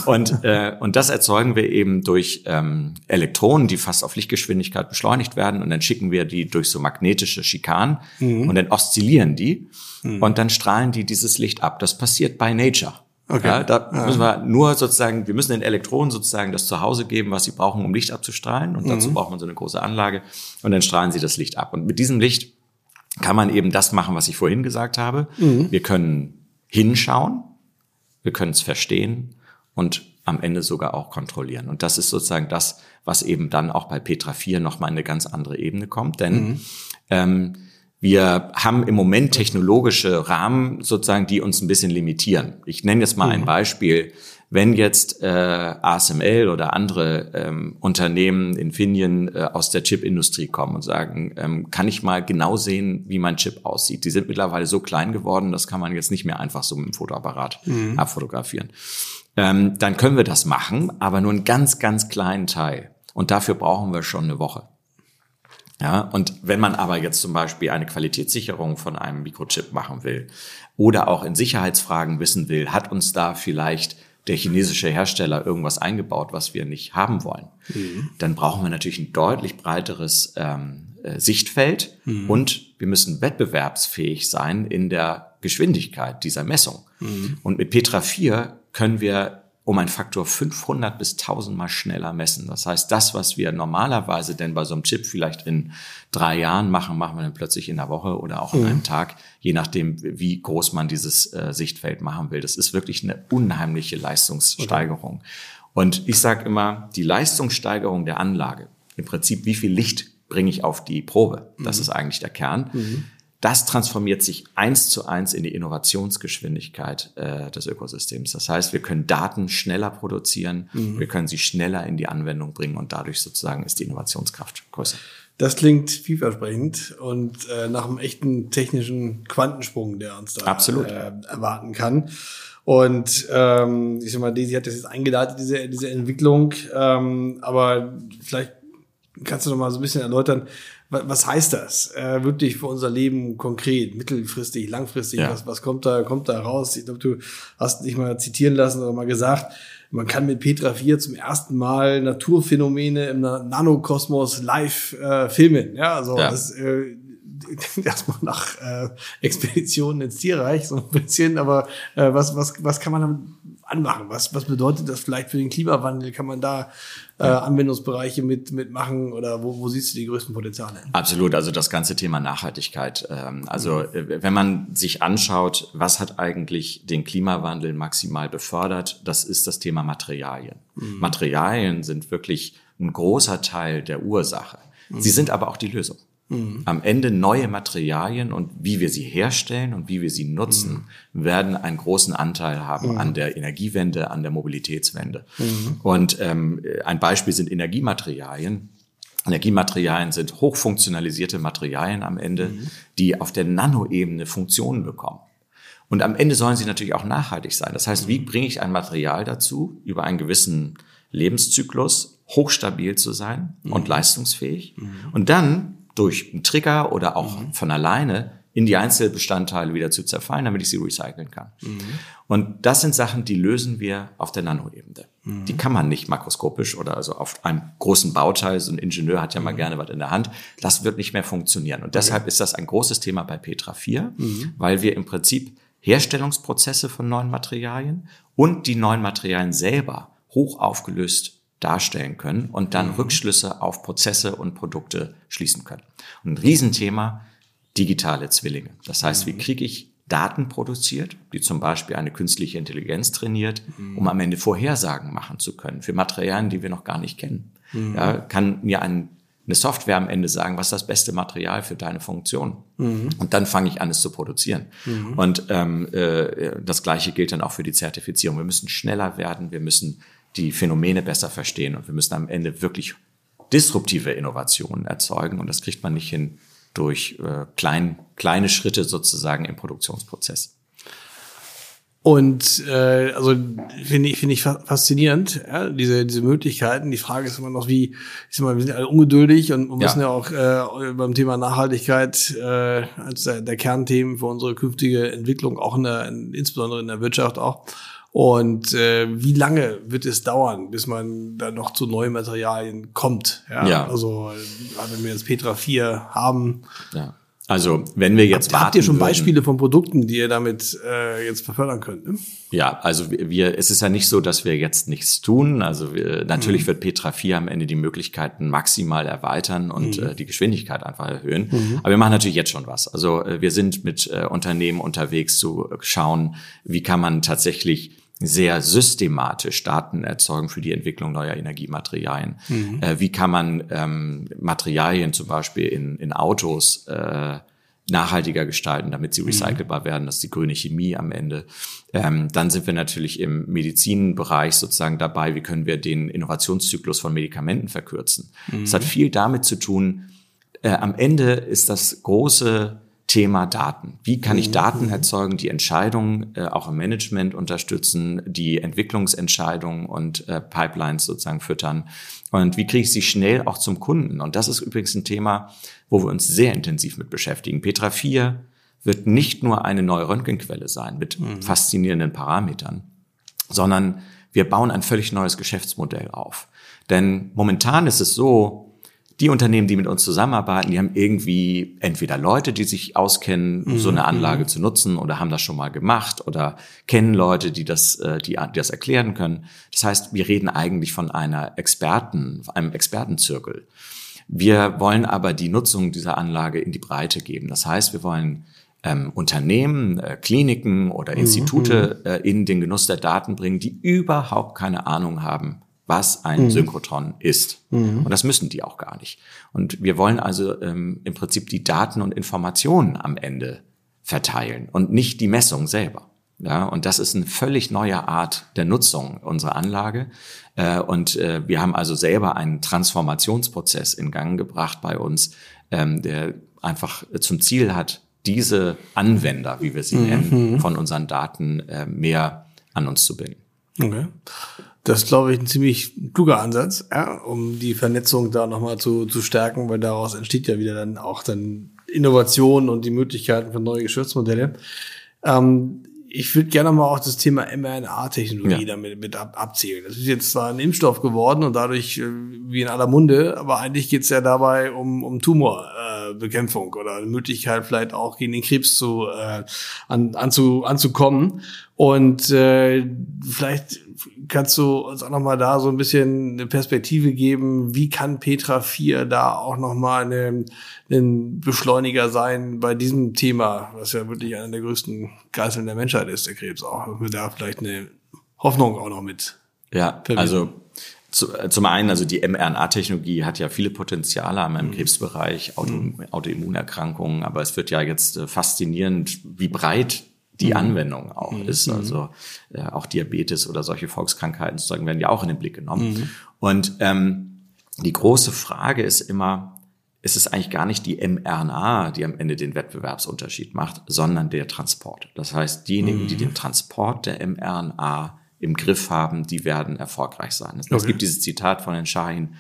und, äh, und das erzeugen wir eben durch ähm, Elektronen, die fast auf Lichtgeschwindigkeit beschleunigt werden. Und dann schicken wir die durch so magnetische Schikanen mhm. und dann oszillieren die. Mhm. Und dann strahlen die dieses Licht ab. Das passiert bei Nature. Okay. Ja, da ja. müssen wir nur sozusagen, wir müssen den Elektronen sozusagen das Zuhause geben, was sie brauchen, um Licht abzustrahlen. Und dazu mhm. braucht man so eine große Anlage. Und dann strahlen sie das Licht ab. Und mit diesem Licht kann man eben das machen, was ich vorhin gesagt habe. Mhm. Wir können hinschauen, wir können es verstehen und am Ende sogar auch kontrollieren. Und das ist sozusagen das, was eben dann auch bei Petra 4 nochmal in eine ganz andere Ebene kommt. Denn mhm. ähm, wir haben im Moment technologische Rahmen sozusagen, die uns ein bisschen limitieren. Ich nenne jetzt mal mhm. ein Beispiel wenn jetzt äh, ASML oder andere ähm, Unternehmen, Infineon äh, aus der Chipindustrie kommen und sagen, ähm, kann ich mal genau sehen, wie mein Chip aussieht. Die sind mittlerweile so klein geworden, das kann man jetzt nicht mehr einfach so mit dem Fotoapparat mhm. abfotografieren. Ähm, dann können wir das machen, aber nur einen ganz, ganz kleinen Teil. Und dafür brauchen wir schon eine Woche. Ja, und wenn man aber jetzt zum Beispiel eine Qualitätssicherung von einem Mikrochip machen will oder auch in Sicherheitsfragen wissen will, hat uns da vielleicht der chinesische Hersteller irgendwas eingebaut, was wir nicht haben wollen, mhm. dann brauchen wir natürlich ein deutlich breiteres ähm, äh, Sichtfeld mhm. und wir müssen wettbewerbsfähig sein in der Geschwindigkeit dieser Messung. Mhm. Und mit Petra 4 können wir um ein Faktor 500 bis 1000 mal schneller messen. Das heißt, das, was wir normalerweise denn bei so einem Chip vielleicht in drei Jahren machen, machen wir dann plötzlich in einer Woche oder auch in mhm. einem Tag, je nachdem, wie groß man dieses äh, Sichtfeld machen will. Das ist wirklich eine unheimliche Leistungssteigerung. Okay. Und ich sage immer, die Leistungssteigerung der Anlage, im Prinzip, wie viel Licht bringe ich auf die Probe, das mhm. ist eigentlich der Kern. Mhm das transformiert sich eins zu eins in die Innovationsgeschwindigkeit äh, des Ökosystems. Das heißt, wir können Daten schneller produzieren, mhm. wir können sie schneller in die Anwendung bringen und dadurch sozusagen ist die Innovationskraft größer. Das klingt vielversprechend und äh, nach einem echten technischen Quantensprung, der uns da Absolut. Äh, erwarten kann. Und ähm, ich sag mal, Daisy hat das jetzt eingeleitet, diese, diese Entwicklung. Ähm, aber vielleicht kannst du noch mal so ein bisschen erläutern, was heißt das äh, wirklich für unser Leben konkret, mittelfristig, langfristig? Ja. Was, was kommt da, kommt da raus? Ich glaube, du hast dich mal zitieren lassen oder mal gesagt, man kann mit Petra 4 zum ersten Mal Naturphänomene im Nanokosmos live äh, filmen. Ja, also ja. das äh, <laughs> erstmal nach äh, Expeditionen ins Tierreich so ein bisschen, aber äh, was, was, was kann man damit anmachen? Was, was bedeutet das vielleicht für den Klimawandel? Kann man da äh, Anwendungsbereiche mit, mitmachen oder wo, wo siehst du die größten Potenziale? Absolut, also das ganze Thema Nachhaltigkeit. Ähm, also mhm. wenn man sich anschaut, was hat eigentlich den Klimawandel maximal befördert, das ist das Thema Materialien. Mhm. Materialien sind wirklich ein großer Teil der Ursache. Mhm. Sie sind aber auch die Lösung. Mhm. Am Ende neue Materialien und wie wir sie herstellen und wie wir sie nutzen, mhm. werden einen großen Anteil haben mhm. an der Energiewende, an der Mobilitätswende. Mhm. Und ähm, ein Beispiel sind Energiematerialien. Energiematerialien sind hochfunktionalisierte Materialien am Ende, mhm. die auf der Nanoebene Funktionen bekommen. Und am Ende sollen sie natürlich auch nachhaltig sein. Das heißt, wie mhm. bringe ich ein Material dazu, über einen gewissen Lebenszyklus hochstabil zu sein und leistungsfähig? Und dann durch einen Trigger oder auch mhm. von alleine in die Einzelbestandteile wieder zu zerfallen, damit ich sie recyceln kann. Mhm. Und das sind Sachen, die lösen wir auf der Nanoebene. Mhm. Die kann man nicht makroskopisch oder also auf einem großen Bauteil, so ein Ingenieur hat ja mal mhm. gerne was in der Hand, das wird nicht mehr funktionieren. Und deshalb okay. ist das ein großes Thema bei Petra 4, mhm. weil wir im Prinzip Herstellungsprozesse von neuen Materialien und die neuen Materialien selber hoch aufgelöst darstellen können und dann mhm. Rückschlüsse auf Prozesse und Produkte schließen können. Und ein Riesenthema, digitale Zwillinge. Das heißt, mhm. wie kriege ich Daten produziert, die zum Beispiel eine künstliche Intelligenz trainiert, mhm. um am Ende Vorhersagen machen zu können für Materialien, die wir noch gar nicht kennen. Mhm. Ja, kann mir ein, eine Software am Ende sagen, was ist das beste Material für deine Funktion. Mhm. Und dann fange ich an, es zu produzieren. Mhm. Und ähm, äh, das Gleiche gilt dann auch für die Zertifizierung. Wir müssen schneller werden, wir müssen die Phänomene besser verstehen. Und wir müssen am Ende wirklich disruptive Innovationen erzeugen. Und das kriegt man nicht hin durch äh, klein, kleine Schritte sozusagen im Produktionsprozess. Und äh, also finde ich finde ich faszinierend ja, diese diese Möglichkeiten. Die Frage ist immer noch wie ich sag mal, wir sind alle ungeduldig und wir müssen ja, ja auch äh, beim Thema Nachhaltigkeit äh, als der, der Kernthemen für unsere künftige Entwicklung auch in der in, insbesondere in der Wirtschaft auch und äh, wie lange wird es dauern, bis man da noch zu neuen Materialien kommt? Ja. ja. Also wenn wir jetzt Petra 4 haben. Ja. Also wenn wir jetzt habt, warten habt ihr schon würden, Beispiele von Produkten, die ihr damit äh, jetzt befördern könnt? Ne? Ja, also wir, es ist ja nicht so, dass wir jetzt nichts tun. Also wir, natürlich mhm. wird Petra 4 am Ende die Möglichkeiten maximal erweitern und mhm. äh, die Geschwindigkeit einfach erhöhen. Mhm. Aber wir machen natürlich jetzt schon was. Also äh, wir sind mit äh, Unternehmen unterwegs zu schauen, wie kann man tatsächlich sehr systematisch Daten erzeugen für die Entwicklung neuer Energiematerialien. Mhm. Äh, wie kann man ähm, Materialien zum Beispiel in, in Autos äh, nachhaltiger gestalten, damit sie mhm. recycelbar mhm. werden. Das ist die grüne Chemie am Ende. Ähm, dann sind wir natürlich im Medizinbereich sozusagen dabei, wie können wir den Innovationszyklus von Medikamenten verkürzen. Mhm. Das hat viel damit zu tun, äh, am Ende ist das große Thema Daten. Wie kann ich Daten erzeugen, die Entscheidungen äh, auch im Management unterstützen, die Entwicklungsentscheidungen und äh, Pipelines sozusagen füttern? Und wie kriege ich sie schnell auch zum Kunden? Und das ist übrigens ein Thema, wo wir uns sehr intensiv mit beschäftigen. Petra 4 wird nicht nur eine neue Röntgenquelle sein mit faszinierenden Parametern, sondern wir bauen ein völlig neues Geschäftsmodell auf. Denn momentan ist es so, die Unternehmen, die mit uns zusammenarbeiten, die haben irgendwie entweder Leute, die sich auskennen, so eine Anlage zu nutzen oder haben das schon mal gemacht oder kennen Leute, die das, äh, die, die das erklären können. Das heißt, wir reden eigentlich von einer Experten, einem Expertenzirkel. Wir wollen aber die Nutzung dieser Anlage in die Breite geben. Das heißt, wir wollen ähm, Unternehmen, äh, Kliniken oder Institute äh, in den Genuss der Daten bringen, die überhaupt keine Ahnung haben, was ein mhm. Synchrotron ist. Mhm. Und das müssen die auch gar nicht. Und wir wollen also ähm, im Prinzip die Daten und Informationen am Ende verteilen und nicht die Messung selber. Ja, und das ist eine völlig neue Art der Nutzung unserer Anlage. Äh, und äh, wir haben also selber einen Transformationsprozess in Gang gebracht bei uns, ähm, der einfach zum Ziel hat, diese Anwender, wie wir sie mhm. nennen, von unseren Daten äh, mehr an uns zu binden. Okay. Das ist, glaube ich, ein ziemlich kluger Ansatz, ja, um die Vernetzung da nochmal zu, zu stärken, weil daraus entsteht ja wieder dann auch dann Innovation und die Möglichkeiten für neue Geschäftsmodelle. Ähm, ich würde gerne mal auch das Thema mRNA-Technologie ja. damit mit ab, abzählen. Das ist jetzt zwar ein Impfstoff geworden und dadurch äh, wie in aller Munde, aber eigentlich geht es ja dabei um, um Tumorbekämpfung äh, oder eine Möglichkeit vielleicht auch gegen den Krebs zu äh, an, anzu, anzukommen. Und äh, vielleicht kannst du uns auch nochmal da so ein bisschen eine Perspektive geben, wie kann Petra 4 da auch nochmal ein, Beschleuniger sein bei diesem Thema, was ja wirklich einer der größten Geißeln der Menschheit ist, der Krebs auch. Und wir da vielleicht eine Hoffnung auch noch mit. Ja, verbinden. also zum einen, also die mRNA-Technologie hat ja viele Potenziale im mhm. Krebsbereich, Auto, mhm. Autoimmunerkrankungen, aber es wird ja jetzt äh, faszinierend, wie breit die mhm. Anwendung auch mhm. ist. Mhm. Also äh, auch Diabetes oder solche Volkskrankheiten sozusagen werden ja auch in den Blick genommen. Mhm. Und ähm, die große Frage ist immer, ist es eigentlich gar nicht die mRNA, die am Ende den Wettbewerbsunterschied macht, sondern der Transport. Das heißt, diejenigen, die mhm. den Transport der mRNA im Griff haben, die werden erfolgreich sein. Es okay. gibt dieses Zitat von Herrn Shahin,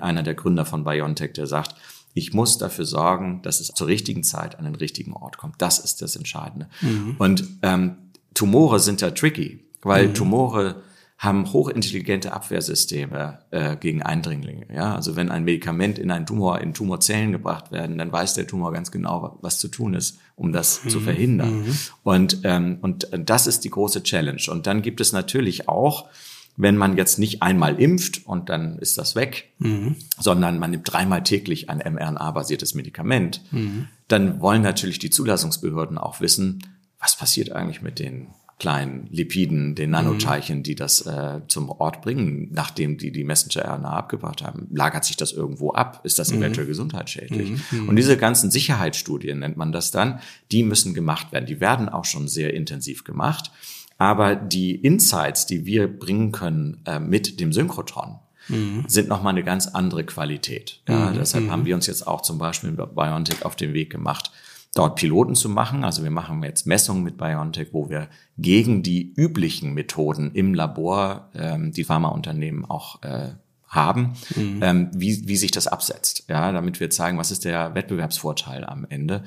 einer der Gründer von BioNTech, der sagt, ich muss dafür sorgen, dass es zur richtigen Zeit an den richtigen Ort kommt. Das ist das Entscheidende. Mhm. Und ähm, Tumore sind ja tricky, weil mhm. Tumore haben hochintelligente Abwehrsysteme äh, gegen Eindringlinge. Ja, also wenn ein Medikament in einen Tumor, in Tumorzellen gebracht werden, dann weiß der Tumor ganz genau, was zu tun ist, um das mhm. zu verhindern. Mhm. Und ähm, und das ist die große Challenge. Und dann gibt es natürlich auch wenn man jetzt nicht einmal impft und dann ist das weg, mhm. sondern man nimmt dreimal täglich ein mRNA-basiertes Medikament, mhm. dann wollen natürlich die Zulassungsbehörden auch wissen, was passiert eigentlich mit den kleinen Lipiden, den Nanoteilchen, die das äh, zum Ort bringen, nachdem die die Messenger-RNA abgebracht haben. Lagert sich das irgendwo ab? Ist das mhm. eventuell gesundheitsschädlich? Mhm. Und diese ganzen Sicherheitsstudien nennt man das dann, die müssen gemacht werden. Die werden auch schon sehr intensiv gemacht. Aber die Insights, die wir bringen können äh, mit dem Synchrotron, mhm. sind nochmal eine ganz andere Qualität. Ja, mhm. Deshalb mhm. haben wir uns jetzt auch zum Beispiel bei BioNTech auf den Weg gemacht, dort Piloten zu machen. Also wir machen jetzt Messungen mit BioNTech, wo wir gegen die üblichen Methoden im Labor ähm, die Pharmaunternehmen auch äh, haben, mhm. ähm, wie, wie sich das absetzt, ja, damit wir zeigen, was ist der Wettbewerbsvorteil am Ende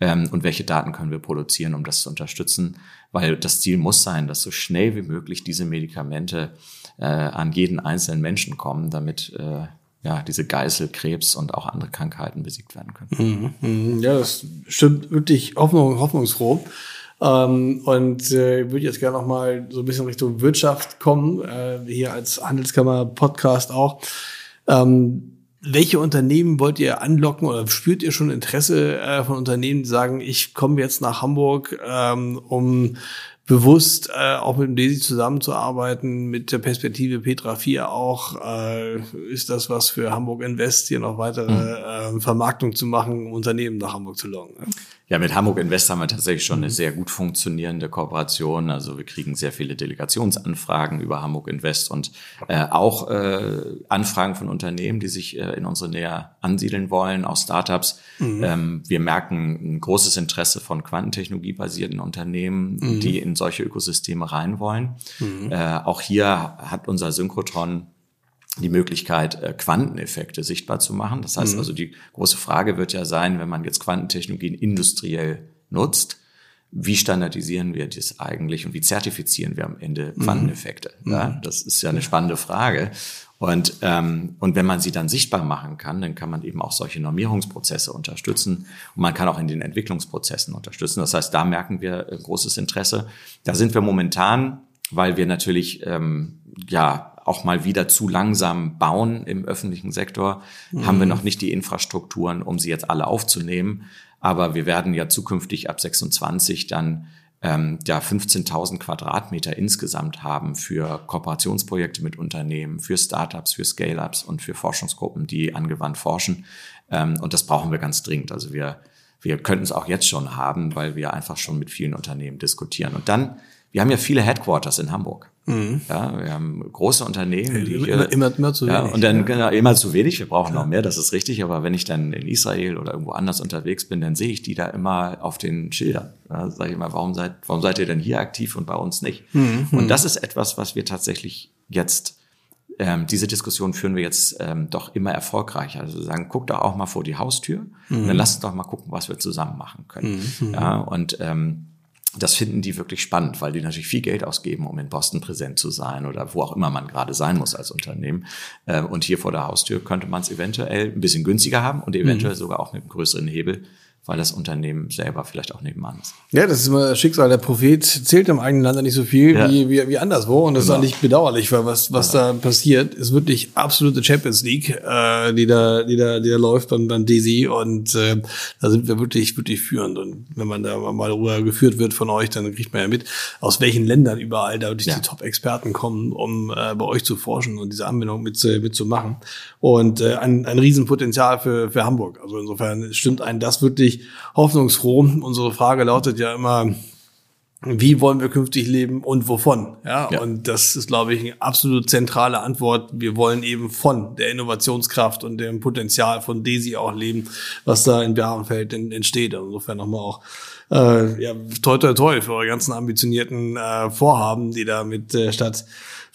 ähm, und welche Daten können wir produzieren, um das zu unterstützen, weil das Ziel muss sein, dass so schnell wie möglich diese Medikamente äh, an jeden einzelnen Menschen kommen, damit äh, ja, diese Geißel, Krebs und auch andere Krankheiten besiegt werden können. Mhm, mhm. Ja, das stimmt wirklich hoffnung, hoffnungsfroh. Ähm, und äh, würde jetzt gerne noch mal so ein bisschen Richtung Wirtschaft kommen, äh, hier als Handelskammer-Podcast auch. Ähm, welche Unternehmen wollt ihr anlocken oder spürt ihr schon Interesse äh, von Unternehmen, die sagen, ich komme jetzt nach Hamburg, ähm, um bewusst äh, auch mit dem Desi zusammenzuarbeiten, mit der Perspektive Petra 4 auch, äh, ist das was für Hamburg Invest, hier noch weitere äh, Vermarktung zu machen, um Unternehmen nach Hamburg zu locken. Ne? Ja, mit Hamburg Invest haben wir tatsächlich schon eine sehr gut funktionierende Kooperation. Also wir kriegen sehr viele Delegationsanfragen über Hamburg Invest und äh, auch äh, Anfragen von Unternehmen, die sich äh, in unsere Nähe ansiedeln wollen, auch Startups. Mhm. Ähm, wir merken ein großes Interesse von quantentechnologiebasierten Unternehmen, mhm. die in solche Ökosysteme rein wollen. Mhm. Äh, auch hier hat unser Synchrotron die Möglichkeit, äh, Quanteneffekte sichtbar zu machen. Das heißt mhm. also, die große Frage wird ja sein, wenn man jetzt Quantentechnologien industriell nutzt, wie standardisieren wir das eigentlich und wie zertifizieren wir am Ende mhm. Quanteneffekte? Mhm. Ja, das ist ja eine spannende Frage. Und, ähm, und wenn man sie dann sichtbar machen kann, dann kann man eben auch solche Normierungsprozesse unterstützen und man kann auch in den Entwicklungsprozessen unterstützen. Das heißt, da merken wir äh, großes Interesse. Da sind wir momentan, weil wir natürlich ähm, ja auch mal wieder zu langsam bauen im öffentlichen Sektor, mhm. haben wir noch nicht die Infrastrukturen, um sie jetzt alle aufzunehmen. Aber wir werden ja zukünftig ab 26 dann ähm, ja 15.000 Quadratmeter insgesamt haben für Kooperationsprojekte mit Unternehmen, für Startups, für Scale-ups und für Forschungsgruppen, die angewandt forschen. Ähm, und das brauchen wir ganz dringend. Also wir wir könnten es auch jetzt schon haben, weil wir einfach schon mit vielen Unternehmen diskutieren. Und dann, wir haben ja viele Headquarters in Hamburg. Mhm. Ja, wir haben große Unternehmen, die hier, immer, immer, immer zu wenig. Ja, und dann genau, immer zu wenig. Wir brauchen ja. noch mehr, das ist richtig. Aber wenn ich dann in Israel oder irgendwo anders unterwegs bin, dann sehe ich die da immer auf den Schildern. Da sage ich mal, warum seid, warum seid ihr denn hier aktiv und bei uns nicht? Mhm. Und das ist etwas, was wir tatsächlich jetzt ähm, diese Diskussion führen wir jetzt ähm, doch immer erfolgreicher. Also sagen, guck doch auch mal vor die Haustür mhm. und dann lass uns doch mal gucken, was wir zusammen machen können. Mhm. Ja, und ähm, das finden die wirklich spannend, weil die natürlich viel Geld ausgeben, um in Boston präsent zu sein oder wo auch immer man gerade sein muss als Unternehmen. Ähm, und hier vor der Haustür könnte man es eventuell ein bisschen günstiger haben und eventuell mhm. sogar auch mit einem größeren Hebel weil das Unternehmen selber vielleicht auch nebenan ist. Ja, das ist immer das Schicksal. Der Prophet zählt im eigenen Land nicht so viel ja. wie, wie, wie anderswo. Und das genau. ist eigentlich bedauerlich, weil was, was ja. da passiert, ist wirklich absolute Champions League, äh, die, da, die, da, die da läuft beim, beim Desi. Und äh, da sind wir wirklich, wirklich führend. Und wenn man da mal rüber geführt wird von euch, dann kriegt man ja mit, aus welchen Ländern überall da wirklich ja. die Top-Experten kommen, um äh, bei euch zu forschen und diese Anwendung mit, äh, mitzumachen. Und äh, ein, ein Riesenpotenzial für, für Hamburg. Also insofern stimmt ein das wirklich hoffnungsfroh. Unsere Frage lautet ja immer, wie wollen wir künftig leben und wovon? Ja, ja, und das ist, glaube ich, eine absolut zentrale Antwort. Wir wollen eben von der Innovationskraft und dem Potenzial von Desi auch leben, was da in Bärenfeld entsteht. Insofern nochmal auch äh, ja, toi toi toi für eure ganzen ambitionierten äh, Vorhaben, die da mit äh, statt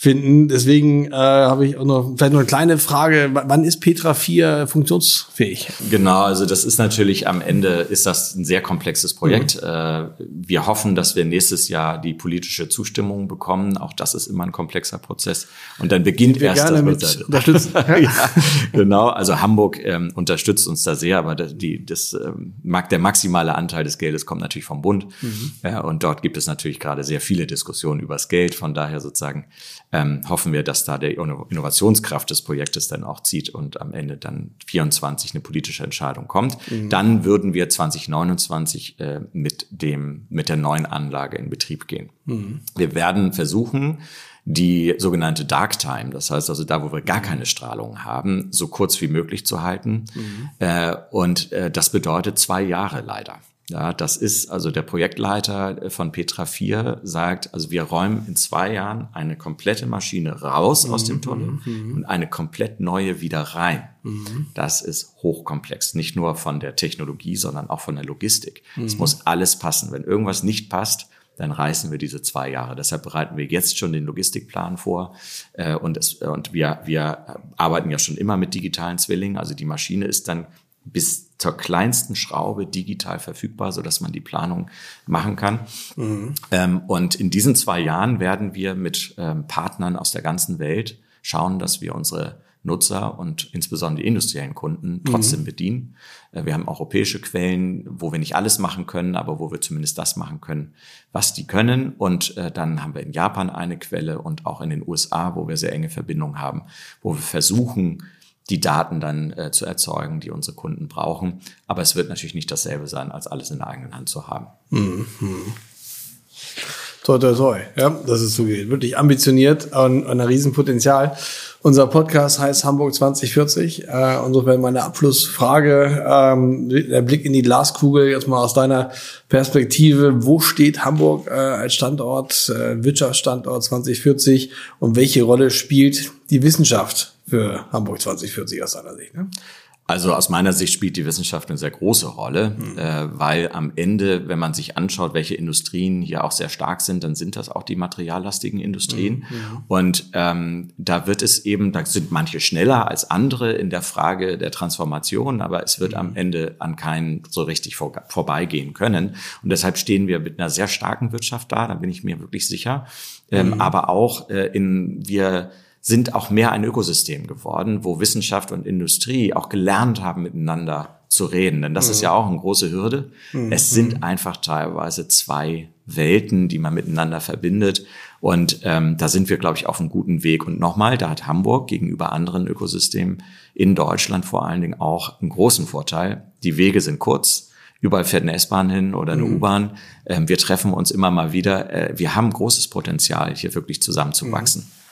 finden. Deswegen äh, habe ich auch noch vielleicht noch eine kleine Frage. Wann ist Petra 4 funktionsfähig? Genau, also das ist natürlich am Ende ist das ein sehr komplexes Projekt. Mhm. Äh, wir hoffen, dass wir nächstes Jahr die politische Zustimmung bekommen. Auch das ist immer ein komplexer Prozess. Und dann beginnt wir erst gerne das mit <laughs> unterstützen. ja, genau, also Hamburg ähm, unterstützt uns da sehr, aber die, das ähm, der maximale Anteil des Geldes kommt natürlich vom Bund. Mhm. Ja, und dort gibt es natürlich gerade sehr viele Diskussionen über das Geld. Von daher sozusagen ähm, hoffen wir, dass da der Innovationskraft des Projektes dann auch zieht und am Ende dann 24 eine politische Entscheidung kommt. Mhm. Dann würden wir 2029 äh, mit dem mit der neuen Anlage in Betrieb gehen. Mhm. Wir werden versuchen, die sogenannte Dark Time, das heißt also da, wo wir gar keine Strahlung haben, so kurz wie möglich zu halten. Mhm. Äh, und äh, das bedeutet zwei Jahre leider. Ja, das ist also der Projektleiter von Petra 4 sagt, also wir räumen in zwei Jahren eine komplette Maschine raus mhm. aus dem Tunnel mhm. und eine komplett neue wieder rein. Mhm. Das ist hochkomplex, nicht nur von der Technologie, sondern auch von der Logistik. Es mhm. muss alles passen. Wenn irgendwas nicht passt, dann reißen wir diese zwei Jahre. Deshalb bereiten wir jetzt schon den Logistikplan vor äh, und, es, und wir, wir arbeiten ja schon immer mit digitalen Zwillingen. Also die Maschine ist dann bis zur kleinsten Schraube digital verfügbar, so dass man die Planung machen kann. Mhm. Ähm, und in diesen zwei Jahren werden wir mit ähm, Partnern aus der ganzen Welt schauen, dass wir unsere Nutzer und insbesondere die industriellen Kunden trotzdem mhm. bedienen. Äh, wir haben europäische Quellen, wo wir nicht alles machen können, aber wo wir zumindest das machen können, was die können. Und äh, dann haben wir in Japan eine Quelle und auch in den USA, wo wir sehr enge Verbindungen haben, wo wir versuchen, die Daten dann äh, zu erzeugen, die unsere Kunden brauchen. Aber es wird natürlich nicht dasselbe sein, als alles in der eigenen Hand zu haben. Mhm. toi, toi, toi, ja, so geht. Wirklich ambitioniert und, und ein Riesenpotenzial. Unser Podcast heißt Hamburg 2040. Äh, insofern meine Abschlussfrage, ähm, der Blick in die Glaskugel, jetzt mal aus deiner Perspektive. Wo steht Hamburg äh, als Standort, äh, Wirtschaftsstandort 2040 und welche Rolle spielt die Wissenschaft für Hamburg 2040 aus deiner Sicht? Ne? Also aus meiner Sicht spielt die Wissenschaft eine sehr große Rolle, mhm. äh, weil am Ende, wenn man sich anschaut, welche Industrien hier auch sehr stark sind, dann sind das auch die materiallastigen Industrien. Mhm. Und ähm, da wird es eben, da sind manche schneller als andere in der Frage der Transformation, aber es wird mhm. am Ende an keinen so richtig vor, vorbeigehen können. Und deshalb stehen wir mit einer sehr starken Wirtschaft da, da bin ich mir wirklich sicher. Ähm, mhm. aber auch äh, in wir sind auch mehr ein Ökosystem geworden, wo Wissenschaft und Industrie auch gelernt haben, miteinander zu reden. Denn das mhm. ist ja auch eine große Hürde. Mhm. Es sind einfach teilweise zwei Welten, die man miteinander verbindet. Und ähm, da sind wir, glaube ich, auf einem guten Weg. Und nochmal, da hat Hamburg gegenüber anderen Ökosystemen in Deutschland vor allen Dingen auch einen großen Vorteil. Die Wege sind kurz. Überall fährt eine S-Bahn hin oder eine mhm. U-Bahn. Ähm, wir treffen uns immer mal wieder. Äh, wir haben großes Potenzial, hier wirklich zusammenzuwachsen. Mhm.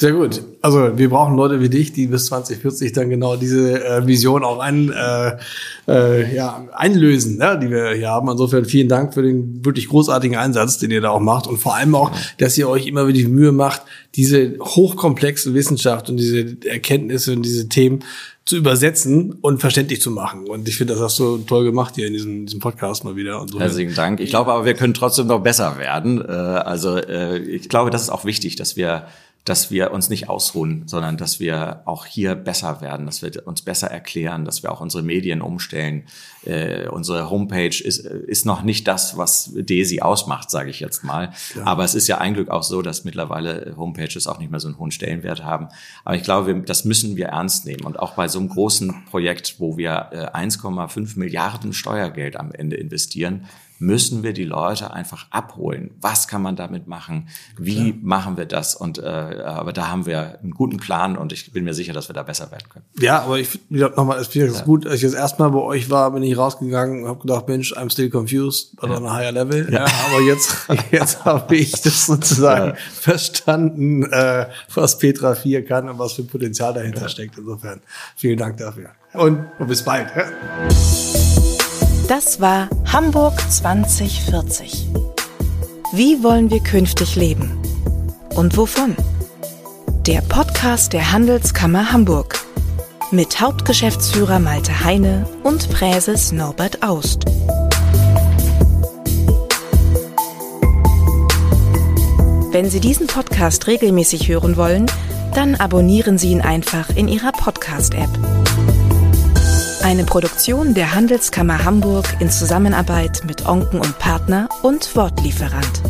Sehr gut. Also wir brauchen Leute wie dich, die bis 2040 dann genau diese äh, Vision auch ein, äh, äh, ja, einlösen, ne, die wir hier haben. Insofern vielen Dank für den wirklich großartigen Einsatz, den ihr da auch macht und vor allem auch, dass ihr euch immer wieder die Mühe macht, diese hochkomplexe Wissenschaft und diese Erkenntnisse und diese Themen zu übersetzen und verständlich zu machen. Und ich finde, das hast du toll gemacht hier in diesem, diesem Podcast mal wieder. So. Herzlichen Dank. Ich glaube aber, wir können trotzdem noch besser werden. Äh, also äh, ich glaube, das ist auch wichtig, dass wir dass wir uns nicht ausruhen, sondern dass wir auch hier besser werden, dass wir uns besser erklären, dass wir auch unsere Medien umstellen. Äh, unsere Homepage ist, ist noch nicht das, was Desi ausmacht, sage ich jetzt mal. Ja. Aber es ist ja ein Glück auch so, dass mittlerweile Homepages auch nicht mehr so einen hohen Stellenwert haben. Aber ich glaube, das müssen wir ernst nehmen. Und auch bei so einem großen Projekt, wo wir äh, 1,5 Milliarden Steuergeld am Ende investieren, müssen wir die Leute einfach abholen. Was kann man damit machen? Wie Klar. machen wir das? Und äh, aber da haben wir einen guten Plan und ich bin mir sicher, dass wir da besser werden können. Ja, aber ich nochmal, es ich ja. gut, als ich das erste Mal bei euch war, bin ich rausgegangen und habe gedacht, Mensch, I'm still confused, but ja. on a higher level. Ja. ja aber jetzt, <laughs> jetzt habe ich das sozusagen verstanden, äh, was Petra 4 kann und was für Potenzial dahinter steckt. Insofern vielen Dank dafür. Und, und bis bald. Das war Hamburg 2040. Wie wollen wir künftig leben? Und wovon? Der Podcast der Handelskammer Hamburg mit Hauptgeschäftsführer Malte Heine und Präses Norbert Aust. Wenn Sie diesen Podcast regelmäßig hören wollen, dann abonnieren Sie ihn einfach in Ihrer Podcast-App. Eine Produktion der Handelskammer Hamburg in Zusammenarbeit mit Onken und Partner und Wortlieferant.